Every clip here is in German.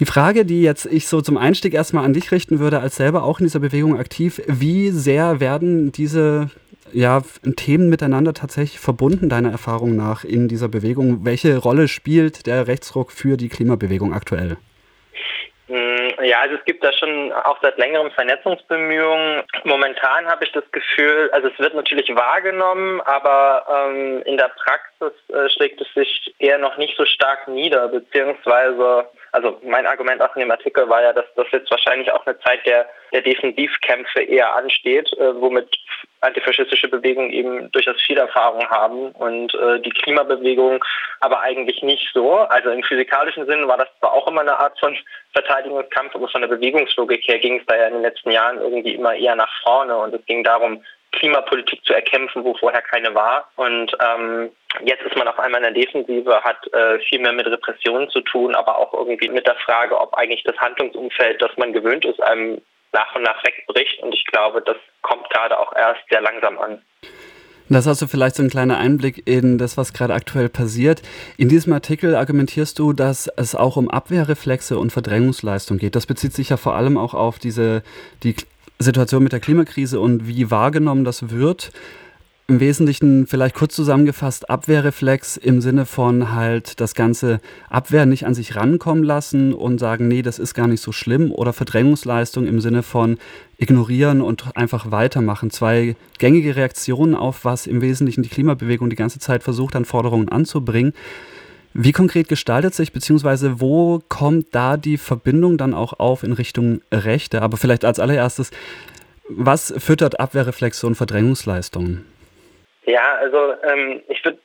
Die Frage, die jetzt ich so zum Einstieg erstmal an dich richten würde, als selber auch in dieser Bewegung aktiv, wie sehr werden diese ja, Themen miteinander tatsächlich verbunden, deiner Erfahrung nach, in dieser Bewegung? Welche Rolle spielt der Rechtsruck für die Klimabewegung aktuell? Hm, ja, also es gibt da schon auch seit längerem Vernetzungsbemühungen. Momentan habe ich das Gefühl, also es wird natürlich wahrgenommen, aber ähm, in der Praxis äh, schlägt es sich eher noch nicht so stark nieder, beziehungsweise also mein Argument auch in dem Artikel war ja, dass das jetzt wahrscheinlich auch eine Zeit der, der Defensivkämpfe eher ansteht, äh, womit antifaschistische Bewegungen eben durchaus viel Erfahrung haben und äh, die Klimabewegung aber eigentlich nicht so. Also im physikalischen Sinn war das zwar auch immer eine Art von Verteidigungskampf, aber von der Bewegungslogik her ging es da ja in den letzten Jahren irgendwie immer eher nach vorne und es ging darum, Klimapolitik zu erkämpfen, wo vorher keine war. Und ähm, jetzt ist man auf einmal in der Defensive, hat äh, viel mehr mit Repressionen zu tun, aber auch irgendwie mit der Frage, ob eigentlich das Handlungsumfeld, das man gewöhnt ist, einem nach und nach wegbricht. Und ich glaube, das kommt gerade auch erst sehr langsam an. Das hast du vielleicht so ein kleiner Einblick in das, was gerade aktuell passiert. In diesem Artikel argumentierst du, dass es auch um Abwehrreflexe und Verdrängungsleistung geht. Das bezieht sich ja vor allem auch auf diese, die Situation mit der Klimakrise und wie wahrgenommen das wird. Im Wesentlichen vielleicht kurz zusammengefasst Abwehrreflex im Sinne von halt das ganze Abwehr nicht an sich rankommen lassen und sagen, nee, das ist gar nicht so schlimm oder Verdrängungsleistung im Sinne von ignorieren und einfach weitermachen. Zwei gängige Reaktionen auf was im Wesentlichen die Klimabewegung die ganze Zeit versucht an Forderungen anzubringen. Wie konkret gestaltet sich, beziehungsweise wo kommt da die Verbindung dann auch auf in Richtung Rechte? Aber vielleicht als allererstes, was füttert Abwehrreflexe und Verdrängungsleistungen? Ja, also ähm, ich würde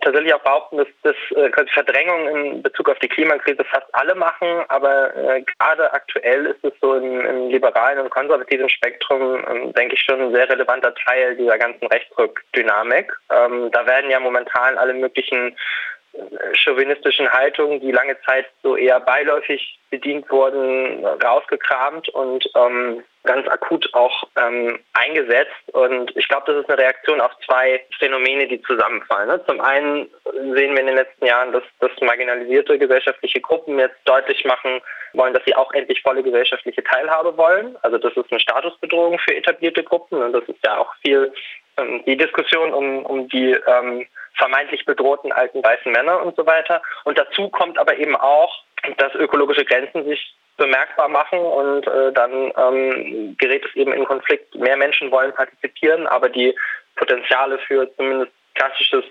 tatsächlich auch behaupten, dass das äh, Verdrängung in Bezug auf die Klimakrise fast alle machen, aber äh, gerade aktuell ist es so im, im liberalen und konservativen Spektrum, ähm, denke ich, schon ein sehr relevanter Teil dieser ganzen Rechtsrückdynamik. Ähm, da werden ja momentan alle möglichen chauvinistischen Haltungen, die lange Zeit so eher beiläufig bedient wurden, rausgekramt und ähm, ganz akut auch ähm, eingesetzt. Und ich glaube, das ist eine Reaktion auf zwei Phänomene, die zusammenfallen. Ne? Zum einen sehen wir in den letzten Jahren, dass, dass marginalisierte gesellschaftliche Gruppen jetzt deutlich machen wollen, dass sie auch endlich volle gesellschaftliche Teilhabe wollen. Also das ist eine Statusbedrohung für etablierte Gruppen und das ist ja auch viel ähm, die Diskussion um, um die ähm, vermeintlich bedrohten alten weißen Männer und so weiter. Und dazu kommt aber eben auch, dass ökologische Grenzen sich bemerkbar machen und äh, dann ähm, gerät es eben in Konflikt. Mehr Menschen wollen partizipieren, aber die Potenziale für zumindest klassisches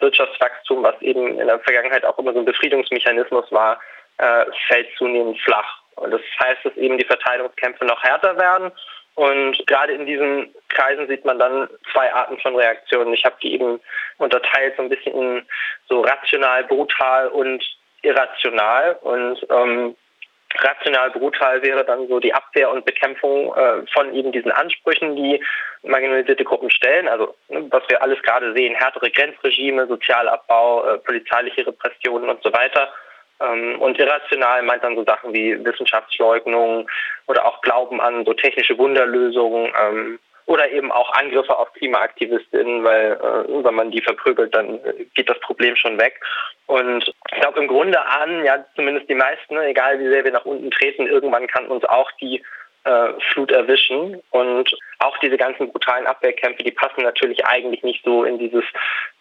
Wirtschaftswachstum, was eben in der Vergangenheit auch immer so ein Befriedungsmechanismus war, äh, fällt zunehmend flach. Und das heißt, dass eben die Verteilungskämpfe noch härter werden und gerade in diesen Kreisen sieht man dann zwei Arten von Reaktionen. Ich habe die eben unterteilt so ein bisschen in so rational, brutal und irrational. Und ähm, rational brutal wäre dann so die Abwehr und Bekämpfung äh, von eben diesen Ansprüchen, die marginalisierte Gruppen stellen. Also ne, was wir alles gerade sehen, härtere Grenzregime, Sozialabbau, äh, polizeiliche Repressionen und so weiter. Ähm, und irrational meint dann so Sachen wie Wissenschaftsleugnung oder auch Glauben an so technische Wunderlösungen ähm, oder eben auch Angriffe auf Klimaaktivistinnen, weil äh, wenn man die verprügelt, dann geht das Problem schon weg. Und ich glaube im Grunde an, ja zumindest die meisten, egal wie sehr wir nach unten treten, irgendwann kann uns auch die Flut erwischen. Und auch diese ganzen brutalen Abwehrkämpfe, die passen natürlich eigentlich nicht so in dieses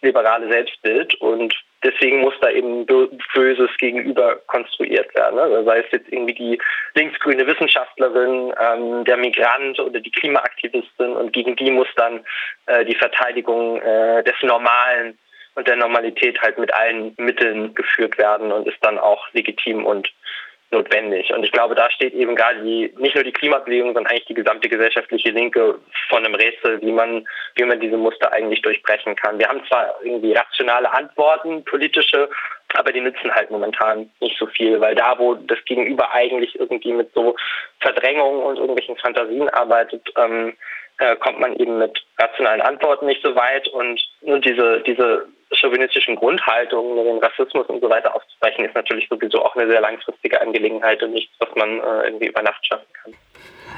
liberale Selbstbild. Und deswegen muss da eben Böses gegenüber konstruiert werden. Also sei es jetzt irgendwie die linksgrüne Wissenschaftlerin, ähm, der Migrant oder die Klimaaktivistin. Und gegen die muss dann äh, die Verteidigung äh, des Normalen und der Normalität halt mit allen Mitteln geführt werden und ist dann auch legitim und notwendig. Und ich glaube, da steht eben gerade die, nicht nur die Klimabewegung, sondern eigentlich die gesamte gesellschaftliche Linke von einem Rätsel, wie man, wie man diese Muster eigentlich durchbrechen kann. Wir haben zwar irgendwie rationale Antworten, politische, aber die nützen halt momentan nicht so viel, weil da, wo das Gegenüber eigentlich irgendwie mit so Verdrängungen und irgendwelchen Fantasien arbeitet, ähm, äh, kommt man eben mit rationalen Antworten nicht so weit und nur diese, diese chauvinistischen Grundhaltungen, den Rassismus und so weiter aufzubrechen, ist natürlich sowieso auch eine sehr langfristige Angelegenheit und nichts, was man äh, irgendwie über Nacht schaffen kann.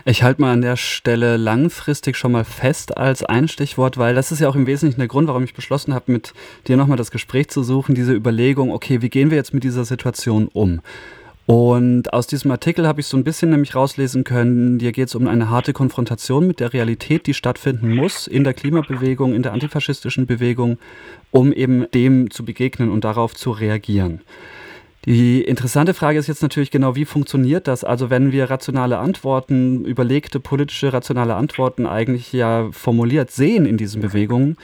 Ich halte mal an der Stelle langfristig schon mal fest als ein Stichwort, weil das ist ja auch im Wesentlichen der Grund, warum ich beschlossen habe, mit dir nochmal das Gespräch zu suchen, diese Überlegung, okay, wie gehen wir jetzt mit dieser Situation um? Und aus diesem Artikel habe ich so ein bisschen nämlich rauslesen können, dir geht es um eine harte Konfrontation mit der Realität, die stattfinden muss in der Klimabewegung, in der antifaschistischen Bewegung, um eben dem zu begegnen und darauf zu reagieren. Die interessante Frage ist jetzt natürlich genau, wie funktioniert das? Also wenn wir rationale Antworten, überlegte politische rationale Antworten eigentlich ja formuliert sehen in diesen Bewegungen,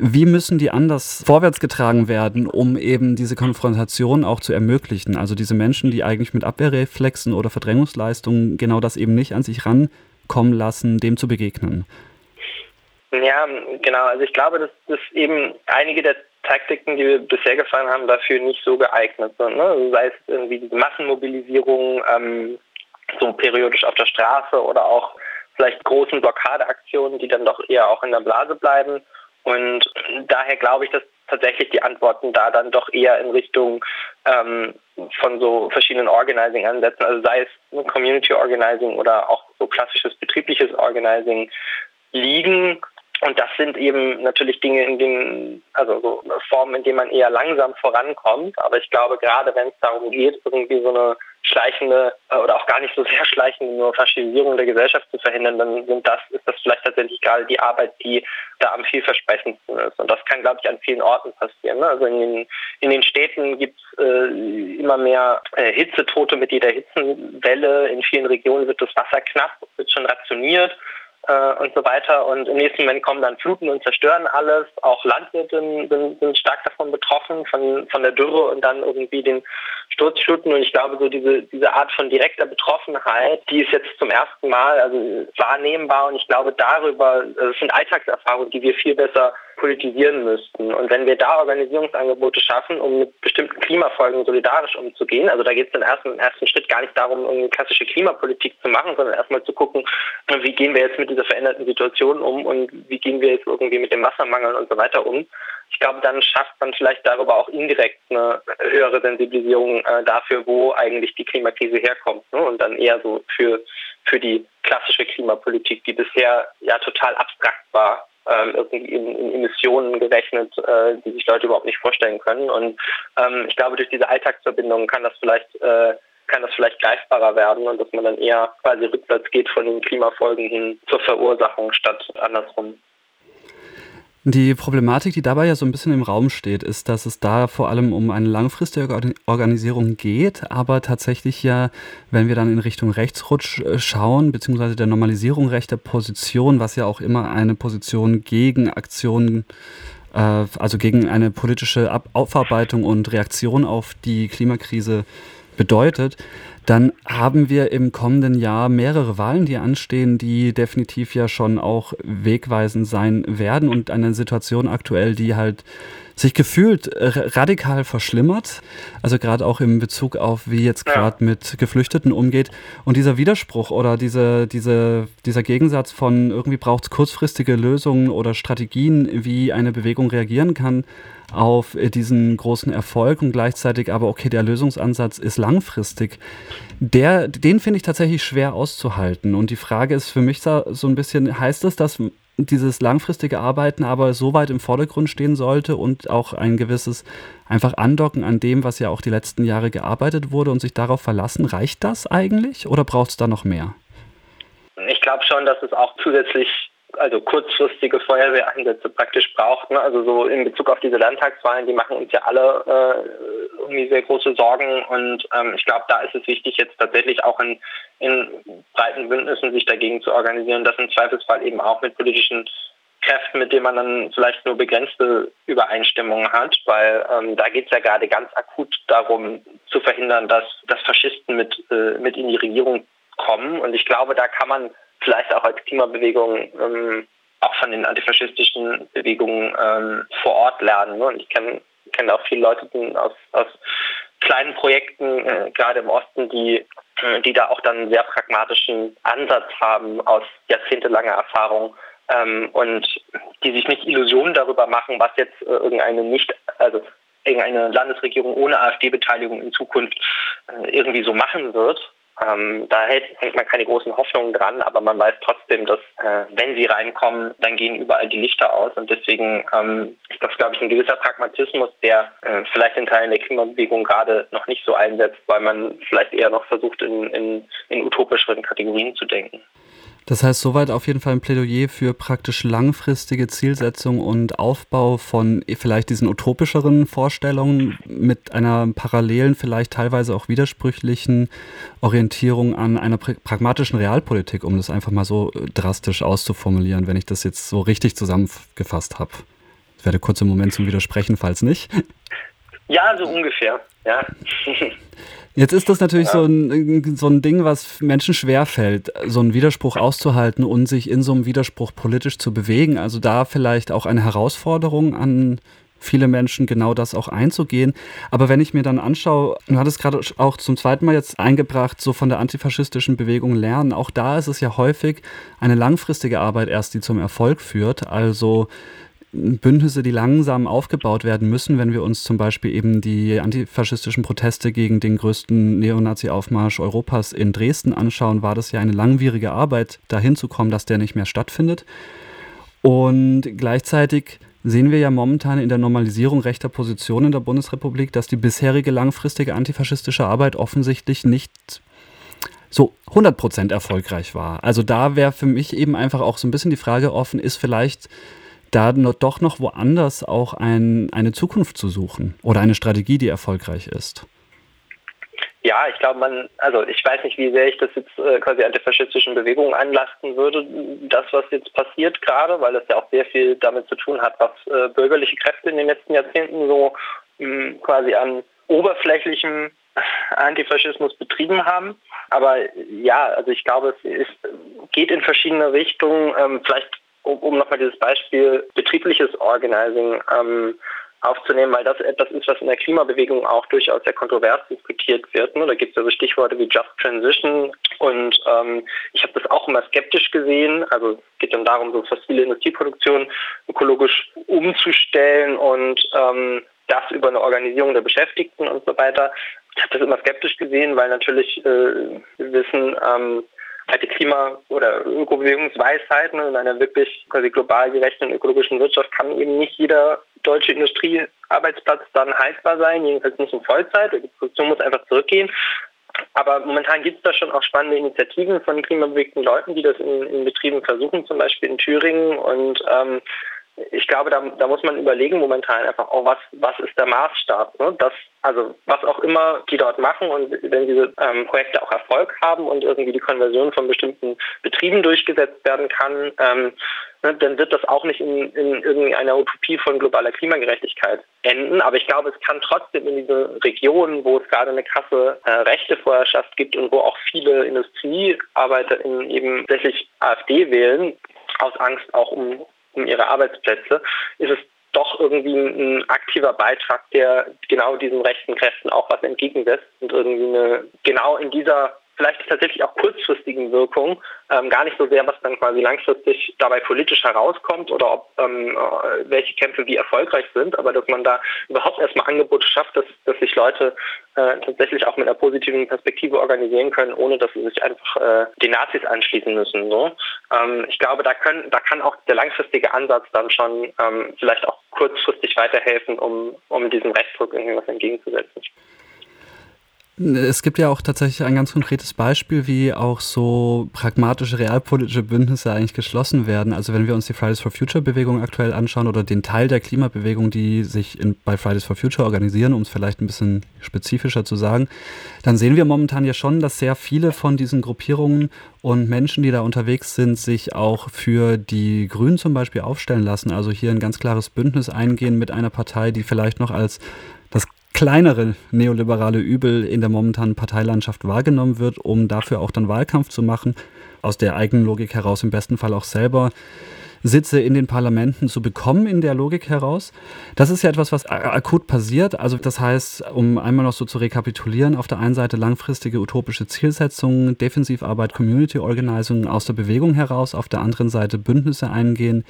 wie müssen die anders vorwärts getragen werden, um eben diese Konfrontation auch zu ermöglichen? Also diese Menschen, die eigentlich mit Abwehrreflexen oder Verdrängungsleistungen genau das eben nicht an sich rankommen lassen, dem zu begegnen. Ja, genau. Also ich glaube, dass, dass eben einige der Taktiken, die wir bisher gefahren haben, dafür nicht so geeignet sind. Ne? Also sei es irgendwie diese Massenmobilisierung, ähm, so periodisch auf der Straße oder auch vielleicht großen Blockadeaktionen, die dann doch eher auch in der Blase bleiben und daher glaube ich, dass tatsächlich die Antworten da dann doch eher in Richtung ähm, von so verschiedenen Organizing-Ansätzen, also sei es Community Organizing oder auch so klassisches betriebliches Organizing liegen. Und das sind eben natürlich Dinge, in denen, also so Formen, in denen man eher langsam vorankommt. Aber ich glaube, gerade wenn es darum geht, irgendwie so eine schleichende äh, oder auch gar nicht so sehr schleichende nur Faschisierung der Gesellschaft zu verhindern, dann sind das, ist das vielleicht tatsächlich gerade die Arbeit, die da am vielversprechendsten ist. Und das kann, glaube ich, an vielen Orten passieren. Ne? Also in den, in den Städten gibt es äh, immer mehr äh, Hitzetote mit jeder Hitzenwelle. In vielen Regionen wird das Wasser knapp, wird schon rationiert äh, und so weiter. Und im nächsten Moment kommen dann Fluten und zerstören alles. Auch Landwirte sind, sind stark davon betroffen, von, von der Dürre und dann irgendwie den Sturzfluten. Und ich glaube, so diese, diese Art von direkter Betroffenheit, die ist jetzt zum ersten Mal also wahrnehmbar. Und ich glaube, darüber, das sind Alltagserfahrungen, die wir viel besser politisieren müssten. Und wenn wir da Organisierungsangebote schaffen, um mit bestimmten Klimafolgen solidarisch umzugehen, also da geht es im ersten, ersten Schritt gar nicht darum, eine klassische Klimapolitik zu machen, sondern erstmal zu gucken, wie gehen wir jetzt mit dieser veränderten Situation um und wie gehen wir jetzt irgendwie mit dem Wassermangel und so weiter um. Ich glaube, dann schafft man vielleicht darüber auch indirekt eine höhere Sensibilisierung äh, dafür, wo eigentlich die Klimakrise herkommt. Ne? Und dann eher so für, für die klassische Klimapolitik, die bisher ja total abstrakt war, ähm, irgendwie in, in, Emissionen gerechnet, äh, die sich Leute überhaupt nicht vorstellen können. Und ähm, ich glaube, durch diese Alltagsverbindungen kann das vielleicht äh, kann das vielleicht greifbarer werden und dass man dann eher quasi rückwärts geht von den Klimafolgen hin zur Verursachung statt andersrum. Die Problematik, die dabei ja so ein bisschen im Raum steht, ist, dass es da vor allem um eine langfristige Organisierung geht, aber tatsächlich ja, wenn wir dann in Richtung Rechtsrutsch äh, schauen, beziehungsweise der Normalisierung rechter Position, was ja auch immer eine Position gegen Aktionen äh, also gegen eine politische Aufarbeitung und Reaktion auf die Klimakrise bedeutet, dann haben wir im kommenden Jahr mehrere Wahlen, die anstehen, die definitiv ja schon auch wegweisend sein werden und eine Situation aktuell, die halt sich gefühlt radikal verschlimmert. Also gerade auch im Bezug auf, wie jetzt gerade mit Geflüchteten umgeht. Und dieser Widerspruch oder diese, diese, dieser Gegensatz von irgendwie braucht es kurzfristige Lösungen oder Strategien, wie eine Bewegung reagieren kann, auf äh, diesen großen Erfolg und gleichzeitig aber, okay, der Lösungsansatz ist langfristig. Der, den finde ich tatsächlich schwer auszuhalten. Und die Frage ist für mich so ein bisschen, heißt es, dass dieses langfristige Arbeiten aber so weit im Vordergrund stehen sollte und auch ein gewisses einfach Andocken an dem, was ja auch die letzten Jahre gearbeitet wurde und sich darauf verlassen, reicht das eigentlich oder braucht es da noch mehr? Ich glaube schon, dass es auch zusätzlich also kurzfristige Feuerwehreinsätze praktisch braucht. Ne? Also so in Bezug auf diese Landtagswahlen, die machen uns ja alle äh, irgendwie sehr große Sorgen und ähm, ich glaube, da ist es wichtig, jetzt tatsächlich auch in, in breiten Bündnissen sich dagegen zu organisieren, das im Zweifelsfall eben auch mit politischen Kräften, mit denen man dann vielleicht nur begrenzte Übereinstimmungen hat, weil ähm, da geht es ja gerade ganz akut darum zu verhindern, dass, dass Faschisten mit, äh, mit in die Regierung kommen. Und ich glaube, da kann man vielleicht auch als Klimabewegung ähm, auch von den antifaschistischen Bewegungen ähm, vor Ort lernen. Ne? Und ich kenne kenn auch viele Leute aus, aus kleinen Projekten, äh, gerade im Osten, die, äh, die da auch dann einen sehr pragmatischen Ansatz haben aus jahrzehntelanger Erfahrung ähm, und die sich nicht Illusionen darüber machen, was jetzt äh, irgendeine nicht, also irgendeine Landesregierung ohne AfD-Beteiligung in Zukunft äh, irgendwie so machen wird, Ähm, da hält, hängt man keine großen Hoffnungen dran, aber man weiß trotzdem, dass äh, wenn sie reinkommen, dann gehen überall die Lichter aus und deswegen ähm, ist das, glaube ich, ein gewisser Pragmatismus, der äh, vielleicht in Teilen der Klimabewegung gerade noch nicht so einsetzt, weil man vielleicht eher noch versucht, in, in, in utopischeren Kategorien zu denken. Das heißt, soweit auf jeden Fall ein Plädoyer für praktisch langfristige Zielsetzung und Aufbau von vielleicht diesen utopischeren Vorstellungen mit einer parallelen, vielleicht teilweise auch widersprüchlichen Orientierung an einer pragmatischen Realpolitik, um das einfach mal so äh, drastisch auszuformulieren, wenn ich das jetzt so richtig zusammengefasst habe. Ich werde kurz im Moment zum Widersprechen, falls nicht. Ja, so ungefähr, ja. Jetzt ist das natürlich ja. so, ein, so ein Ding, was Menschen schwerfällt, so einen Widerspruch auszuhalten und sich in so einem Widerspruch politisch zu bewegen. Also da vielleicht auch eine Herausforderung an viele Menschen, genau das auch einzugehen. Aber wenn ich mir dann anschaue, du hattest gerade auch zum zweiten Mal jetzt eingebracht, so von der antifaschistischen Bewegung lernen, auch da ist es ja häufig eine langfristige Arbeit erst, die zum Erfolg führt. Also Bündnisse, die langsam aufgebaut werden müssen, wenn wir uns zum Beispiel eben die antifaschistischen Proteste gegen den größten Neonazi-Aufmarsch Europas in Dresden anschauen, war das ja eine langwierige Arbeit, dahin zu kommen, dass der nicht mehr stattfindet. Und gleichzeitig sehen wir ja momentan in der Normalisierung rechter Position in der Bundesrepublik, dass die bisherige langfristige antifaschistische Arbeit offensichtlich nicht so 100% erfolgreich war. Also da wäre für mich eben einfach auch so ein bisschen die Frage offen, ist vielleicht da doch noch woanders auch ein, eine Zukunft zu suchen oder eine Strategie, die erfolgreich ist? Ja, ich glaube, man, also ich weiß nicht, wie sehr ich das jetzt äh, quasi antifaschistischen Bewegungen anlasten würde, das, was jetzt passiert gerade, weil das ja auch sehr viel damit zu tun hat, was äh, bürgerliche Kräfte in den letzten Jahrzehnten so mh, hm, quasi an oberflächlichem Antifaschismus betrieben haben. Aber ja, also ich glaube, es ist, geht in verschiedene Richtungen. Ähm, vielleicht um, nochmal dieses Beispiel betriebliches Organizing ähm, aufzunehmen, weil das etwas ist, was in der Klimabewegung auch durchaus sehr kontrovers diskutiert wird. Ne? Da gibt es ja so Stichworte wie Just Transition und ähm, ich habe das auch immer skeptisch gesehen. Also es geht dann darum, so fossile Industrieproduktion ökologisch umzustellen und ähm, das über eine Organisierung der Beschäftigten und so weiter. Ich habe das immer skeptisch gesehen, weil natürlich äh, wir wissen, ähm, alte Klima- oder Ökobewegungsweisheiten in einer wirklich quasi global gerechten ökologischen Wirtschaft kann eben nicht jeder deutsche Industriearbeitsplatz dann haltbar sein, jedenfalls nicht in Vollzeit. Die Produktion muss einfach zurückgehen. Aber momentan gibt es da schon auch spannende Initiativen von klimabewegten Leuten, die das in, in Betrieben versuchen, zum Beispiel in Thüringen. Und ähm, ich glaube, da, da, muss man überlegen momentan einfach auch, was, was ist der Maßstab. Ne? Das, also was auch immer die dort machen und wenn diese ähm, Projekte auch Erfolg haben und irgendwie die Konversion von bestimmten Betrieben durchgesetzt werden kann, ähm, ne, dann wird das auch nicht in, in irgendeiner Utopie von globaler Klimagerechtigkeit enden. Aber ich glaube, es kann trotzdem in diese Regionen, wo es gerade eine krasse äh, Rechtevorherrschaft gibt und wo auch viele Industriearbeiter in eben tatsächlich AfD wählen, aus Angst auch um um ihre Arbeitsplätze, ist es doch irgendwie ein aktiver Beitrag, der genau diesen rechten Kräften auch was entgegensetzt und irgendwie eine, genau in dieser vielleicht tatsächlich auch kurzfristigen Wirkung, ähm, gar nicht so sehr, was dann quasi langfristig dabei politisch herauskommt oder ob ähm, äh, welche Kämpfe wie erfolgreich sind, aber dass man da überhaupt erstmal Angebote schafft, dass, dass sich Leute äh, tatsächlich auch mit einer positiven Perspektive organisieren können, ohne dass sie sich einfach äh, den Nazis anschließen müssen. So. Ähm, ich glaube, da, können, da kann auch der langfristige Ansatz dann schon ähm, vielleicht auch kurzfristig weiterhelfen, um, um diesem Rechtsdruck irgendwie was entgegenzusetzen. Es gibt ja auch tatsächlich ein ganz konkretes Beispiel, wie auch so pragmatische realpolitische Bündnisse eigentlich geschlossen werden. Also wenn wir uns die Fridays for Future Bewegung aktuell anschauen oder den Teil der Klimabewegung, die sich in, bei Fridays for Future organisieren, um es vielleicht ein bisschen spezifischer zu sagen, dann sehen wir momentan ja schon, dass sehr viele von diesen Gruppierungen und Menschen, die da unterwegs sind, sich auch für die Grünen zum Beispiel aufstellen lassen. Also hier ein ganz klares Bündnis eingehen mit einer Partei, die vielleicht noch als das kleinere neoliberale Übel in der momentanen Parteilandschaft wahrgenommen wird, um dafür auch dann Wahlkampf zu machen, aus der eigenen Logik heraus im besten Fall auch selber Sitze in den Parlamenten zu bekommen in der Logik heraus. Das ist ja etwas, was akut passiert. Also das heißt, um einmal noch so zu rekapitulieren, auf der einen Seite langfristige utopische Zielsetzungen, Defensivarbeit, Community Organizing aus der Bewegung heraus, auf der anderen Seite Bündnisse eingehen,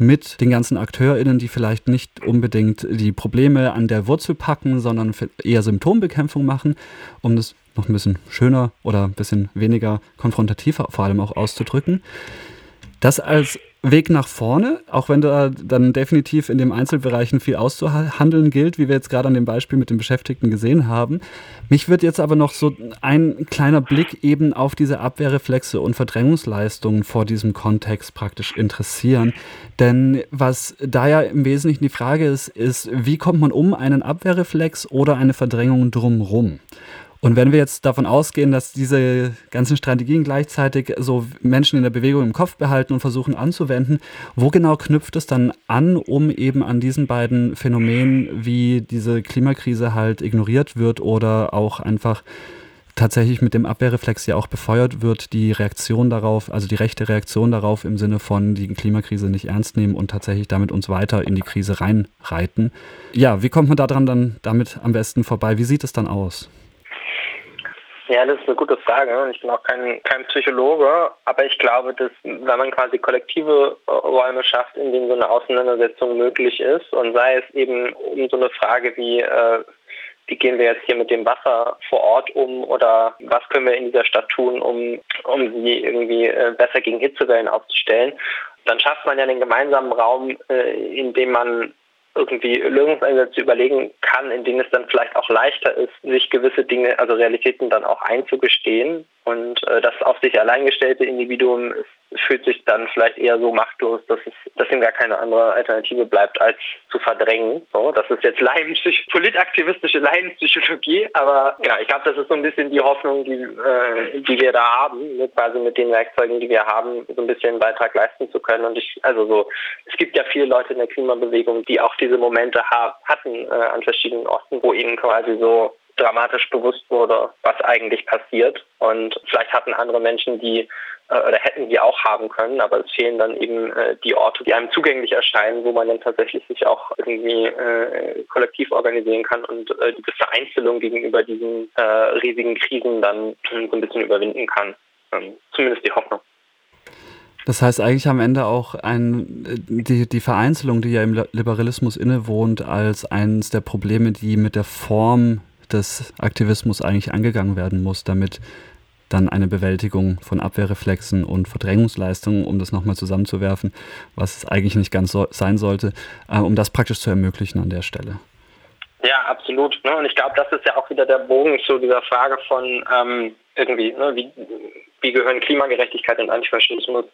mit den ganzen AkteurInnen, die vielleicht nicht unbedingt die Probleme an der Wurzel packen, sondern eher Symptombekämpfung machen, um das noch ein bisschen schöner oder ein bisschen weniger konfrontativ vor allem auch auszudrücken. Das als Weg nach vorne, auch wenn da dann definitiv in den Einzelbereichen viel auszuhandeln gilt, wie wir jetzt gerade an dem Beispiel mit den Beschäftigten gesehen haben. Mich wird jetzt aber noch so ein kleiner Blick eben auf diese Abwehrreflexe und Verdrängungsleistungen vor diesem Kontext praktisch interessieren. Denn was da ja im Wesentlichen die Frage ist, ist, wie kommt man um einen Abwehrreflex oder eine Verdrängung drumherum? Und wenn wir jetzt davon ausgehen, dass diese ganzen Strategien gleichzeitig so Menschen in der Bewegung im Kopf behalten und versuchen anzuwenden, wo genau knüpft es dann an, um eben an diesen beiden Phänomenen, wie diese Klimakrise halt ignoriert wird oder auch einfach tatsächlich mit dem Abwehrreflex ja auch befeuert wird, die Reaktion darauf, also die rechte Reaktion darauf im Sinne von die Klimakrise nicht ernst nehmen und tatsächlich damit uns weiter in die Krise reinreiten. Ja, wie kommt man daran dann damit am besten vorbei? Wie sieht es dann aus? Ja, das ist eine gute Frage. Ich bin auch kein, kein Psychologe, aber ich glaube, dass wenn man quasi kollektive Räume schafft, in denen so eine Auseinandersetzung möglich ist und sei es eben um so eine Frage wie, äh, wie gehen wir jetzt hier mit dem Wasser vor Ort um oder was können wir in dieser Stadt tun, um, um sie irgendwie äh, besser gegen Hitzewellen aufzustellen, dann schafft man ja einen gemeinsamen Raum, äh, in dem man irgendwie Lösungsansätze überlegen kann, in denen es dann vielleicht auch leichter ist, sich gewisse Dinge, also Realitäten dann auch einzugestehen. Und äh, das auf sich allein gestellte Individuum ist fühlt sich dann vielleicht eher so machtlos, dass es, dass ihm gar keine andere Alternative bleibt, als zu verdrängen. So, das ist jetzt Laienpsych politaktivistische Laienpsychologie, aber genau, ich glaube, das ist so ein bisschen die Hoffnung, die, äh, die wir da haben, ne, quasi mit den Werkzeugen, die wir haben, so ein bisschen einen Beitrag leisten zu können. Und ich, also so, es gibt ja viele Leute in der Klimabewegung, die auch diese Momente ha hatten äh, an verschiedenen Orten, wo ihnen quasi so dramatisch bewusst wurde, was eigentlich passiert. Und vielleicht hatten andere Menschen, die äh, oder hätten die auch haben können, aber es fehlen dann eben äh, die Orte, die einem zugänglich erscheinen, wo man dann tatsächlich sich auch irgendwie äh, kollektiv organisieren kann und äh, die Vereinzelung gegenüber diesen äh, riesigen Krisen dann so ein bisschen überwinden kann. Ähm, zumindest die Hoffnung. Das heißt eigentlich am Ende auch ein, äh, die, die Vereinzelung, die ja im Liberalismus innewohnt, als eines der Probleme, die mit der Form des Aktivismus eigentlich angegangen werden muss, damit dann eine Bewältigung von Abwehrreflexen und Verdrängungsleistungen, um das nochmal zusammenzuwerfen, was es eigentlich nicht ganz so sein sollte, äh, um das praktisch zu ermöglichen an der Stelle. Ja, absolut. Ne? Und ich glaube, das ist ja auch wieder der Bogen zu dieser Frage von ähm, irgendwie, ne, wie, wie gehören Klimagerechtigkeit und Antifaschismus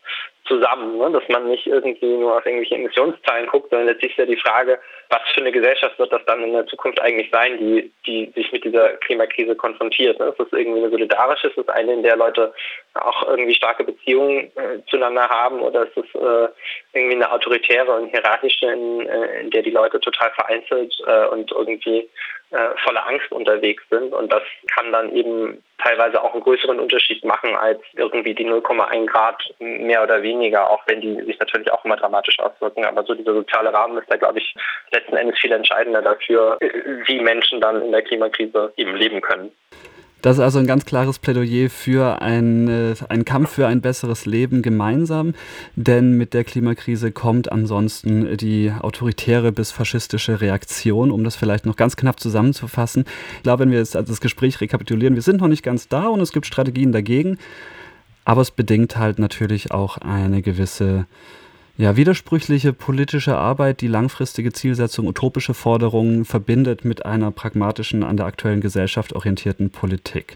zusammen, ne? dass man nicht irgendwie nur auf irgendwelche Emissionszahlen guckt, sondern letztlich ist ja die Frage, was für eine Gesellschaft wird das dann in der Zukunft eigentlich sein, die, die sich mit dieser Klimakrise konfrontiert. Ne? Ist das irgendwie eine solidarische, ist das eine, in der Leute auch irgendwie starke Beziehungen äh, zueinander haben oder ist es äh, irgendwie eine autoritäre und hierarchische, in, äh, in der die Leute total vereinzelt äh, und irgendwie äh, voller Angst unterwegs sind und das kann dann eben teilweise auch einen größeren Unterschied machen als irgendwie die 0,1 Grad mehr oder weniger, auch wenn die sich natürlich auch immer dramatisch auswirken. Aber so dieser soziale Rahmen ist da, glaube ich, letzten Endes viel entscheidender dafür, wie Menschen dann in der Klimakrise eben leben können. Das ist also ein ganz klares Plädoyer für ein, äh, einen Kampf für ein besseres Leben gemeinsam, denn mit der Klimakrise kommt ansonsten die autoritäre bis faschistische Reaktion, um das vielleicht noch ganz knapp zusammenzufassen. Ich glaube, wenn wir jetzt das Gespräch rekapitulieren, wir sind noch nicht ganz da und es gibt Strategien dagegen, aber es bedingt halt natürlich auch eine gewisse ja, widersprüchliche politische Arbeit, die langfristige Zielsetzung, utopische Forderungen verbindet mit einer pragmatischen, an der aktuellen Gesellschaft orientierten Politik.